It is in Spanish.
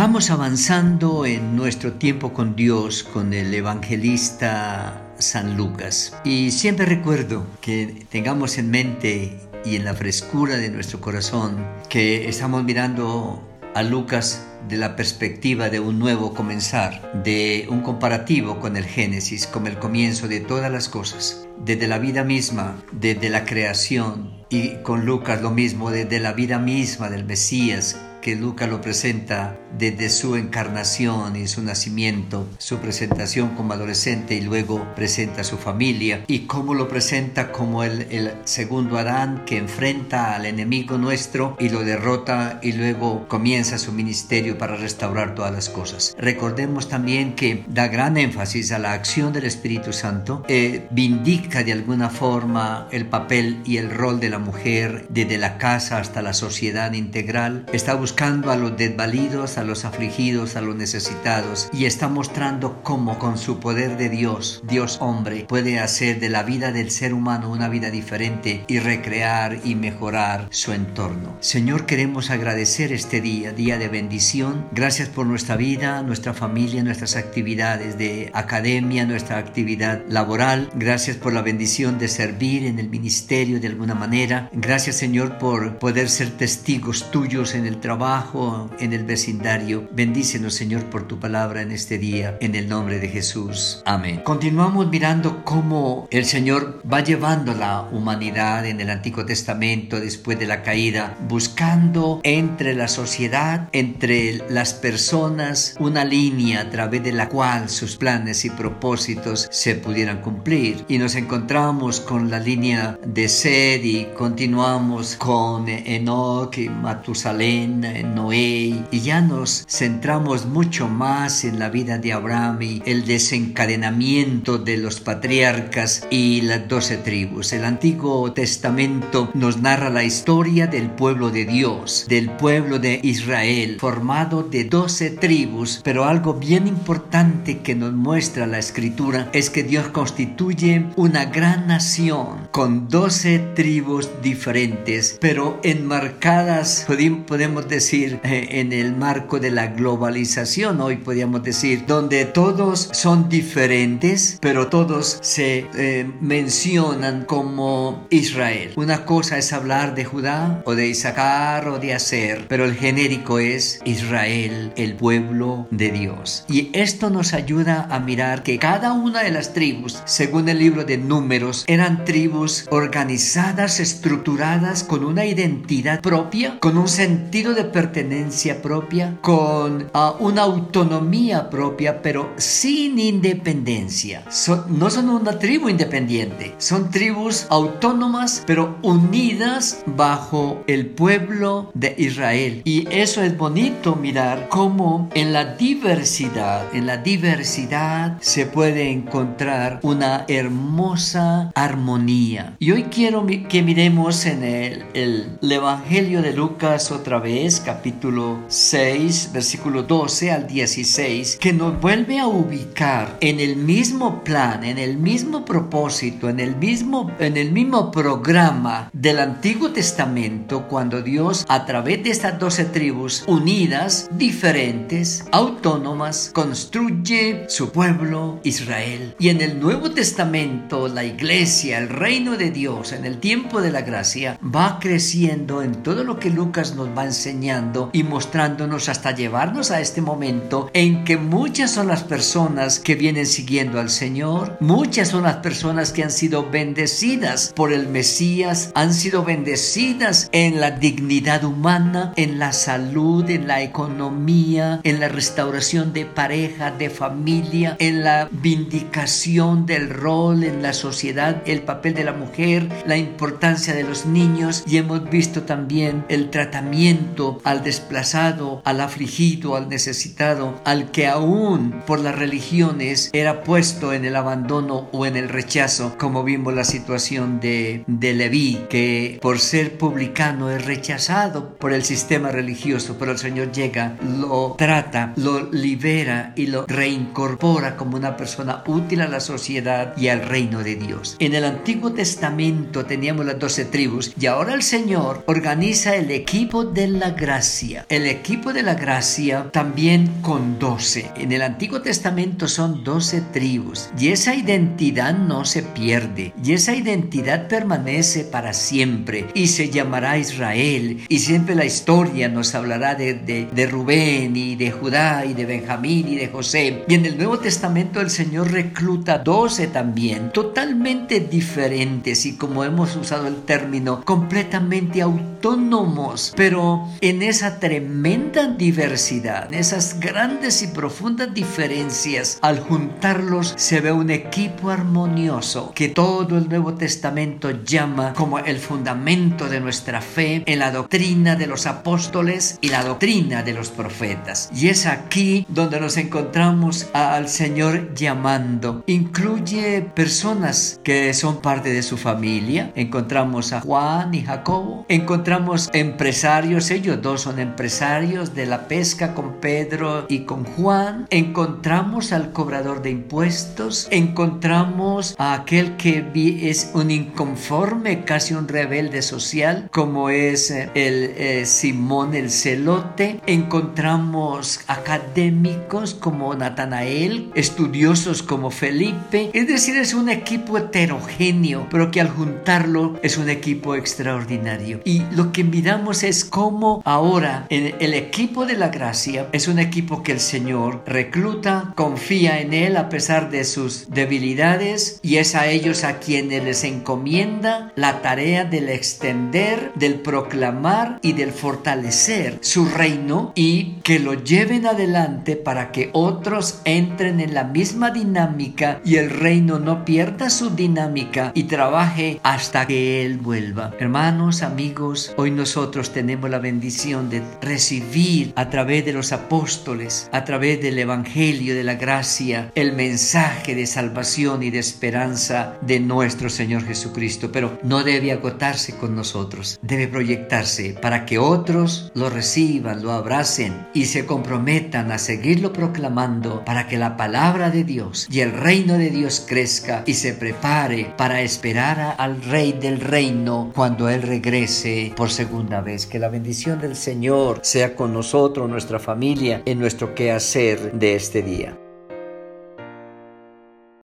Vamos avanzando en nuestro tiempo con Dios, con el evangelista San Lucas. Y siempre recuerdo que tengamos en mente y en la frescura de nuestro corazón que estamos mirando a Lucas de la perspectiva de un nuevo comenzar, de un comparativo con el Génesis, como el comienzo de todas las cosas, desde la vida misma, desde la creación, y con Lucas lo mismo, desde la vida misma del Mesías, que Lucas lo presenta desde su encarnación y su nacimiento, su presentación como adolescente y luego presenta a su familia y cómo lo presenta como el, el segundo Adán que enfrenta al enemigo nuestro y lo derrota y luego comienza su ministerio para restaurar todas las cosas. Recordemos también que da gran énfasis a la acción del Espíritu Santo, eh, vindica de alguna forma el papel y el rol de la mujer desde la casa hasta la sociedad integral, está buscando a los desvalidos, a los afligidos, a los necesitados y está mostrando cómo con su poder de Dios, Dios hombre, puede hacer de la vida del ser humano una vida diferente y recrear y mejorar su entorno. Señor, queremos agradecer este día, día de bendición. Gracias por nuestra vida, nuestra familia, nuestras actividades de academia, nuestra actividad laboral. Gracias por la bendición de servir en el ministerio de alguna manera. Gracias, Señor, por poder ser testigos tuyos en el trabajo, en el vecindario. Bendícenos, Señor, por tu palabra en este día, en el nombre de Jesús. Amén. Continuamos mirando cómo el Señor va llevando la humanidad en el Antiguo Testamento después de la caída, buscando entre la sociedad, entre las personas, una línea a través de la cual sus planes y propósitos se pudieran cumplir. Y nos encontramos con la línea de Sed y continuamos con Enoch, Matusalén, Noé y ya nos centramos mucho más en la vida de Abraham y el desencadenamiento de los patriarcas y las doce tribus. El Antiguo Testamento nos narra la historia del pueblo de Dios, del pueblo de Israel, formado de doce tribus, pero algo bien importante que nos muestra la escritura es que Dios constituye una gran nación con doce tribus diferentes, pero enmarcadas, podemos decir, eh, en el marco de la globalización, hoy podríamos decir, donde todos son diferentes, pero todos se eh, mencionan como Israel. Una cosa es hablar de Judá o de Isaacar o de Aser, pero el genérico es Israel, el pueblo de Dios. Y esto nos ayuda a mirar que cada una de las tribus, según el libro de números, eran tribus organizadas, estructuradas, con una identidad propia, con un sentido de pertenencia propia, con uh, una autonomía propia, pero sin independencia. no son una tribu independiente, son tribus autónomas, pero unidas bajo el pueblo de Israel. Y eso es bonito mirar cómo en la diversidad, en la diversidad se puede encontrar una hermosa armonía. Y hoy quiero que miremos en el, el Evangelio de Lucas otra vez, capítulo 6, versículo 12 al 16, que nos vuelve a ubicar en el mismo plan, en el mismo propósito, en el mismo, en el mismo programa del Antiguo Testamento, cuando Dios a través de estas doce tribus unidas, diferentes, autónomas, construye su pueblo Israel. Y en el Nuevo Testamento, la iglesia, el reino de Dios, en el tiempo de la gracia, va creciendo en todo lo que Lucas nos va enseñando y mostrándonos hasta llevarnos a este momento en que muchas son las personas que vienen siguiendo al Señor, muchas son las personas que han sido bendecidas por el Mesías, han sido bendecidas en la dignidad humana, en la salud, en la economía, en la restauración de pareja, de familia, en la vindicación del rol en la sociedad, el papel de la mujer, la importancia de los niños. Y hemos visto también el tratamiento al desplazado, afligido, al necesitado, al que aún por las religiones era puesto en el abandono o en el rechazo, como vimos la situación de, de Leví, que por ser publicano es rechazado por el sistema religioso, pero el Señor llega, lo trata, lo libera y lo reincorpora como una persona útil a la sociedad y al reino de Dios. En el Antiguo Testamento teníamos las doce tribus y ahora el Señor organiza el equipo de la gracia. El equipo de la la gracia también con doce. En el Antiguo Testamento son doce tribus y esa identidad no se pierde y esa identidad permanece para siempre y se llamará Israel y siempre la historia nos hablará de, de, Rubén y de Judá y de Benjamín y de José. Y en el Nuevo Testamento el Señor recluta doce también, totalmente diferentes y como hemos usado el término, completamente autónomos, pero en esa tremenda diversidad, esas grandes y profundas diferencias, al juntarlos se ve un equipo armonioso que todo el Nuevo Testamento llama como el fundamento de nuestra fe en la doctrina de los apóstoles y la doctrina de los profetas. Y es aquí donde nos encontramos al Señor llamando. Incluye personas que son parte de su familia. Encontramos a Juan y Jacobo. Encontramos empresarios, ellos dos son empresarios de la pesca con Pedro y con Juan. Encontramos al cobrador de impuestos. Encontramos a aquel que es un inconforme, casi un rebelde social, como es eh, el eh, Simón el celote. Encontramos académicos como Natanael, estudiosos como Felipe. Es decir, es un equipo heterogéneo, pero que al juntarlo es un equipo extraordinario. Y lo que miramos es cómo ahora en el equipo de la gracia es un equipo que el Señor recluta, confía en él a pesar de sus debilidades y es a ellos a quienes les encomienda la tarea del extender, del proclamar y del fortalecer su reino y que lo lleven adelante para que otros entren en la misma dinámica y el reino no pierda su dinámica y trabaje hasta que Él vuelva. Hermanos, amigos, hoy nosotros tenemos la bendición de recibir a través de los apóstoles, a través del Evangelio de la gracia, el mensaje de salvación y de esperanza de nuestro Señor Jesucristo. Pero no debe agotarse con nosotros, debe proyectarse para que otros lo reciban, lo abracen y se comprometan a seguirlo proclamando para que la palabra de Dios y el reino de Dios crezca y se prepare para esperar al Rey del reino cuando Él regrese por segunda vez. Que la bendición del Señor sea con nosotros, nuestra familia, en nuestro quehacer de este día.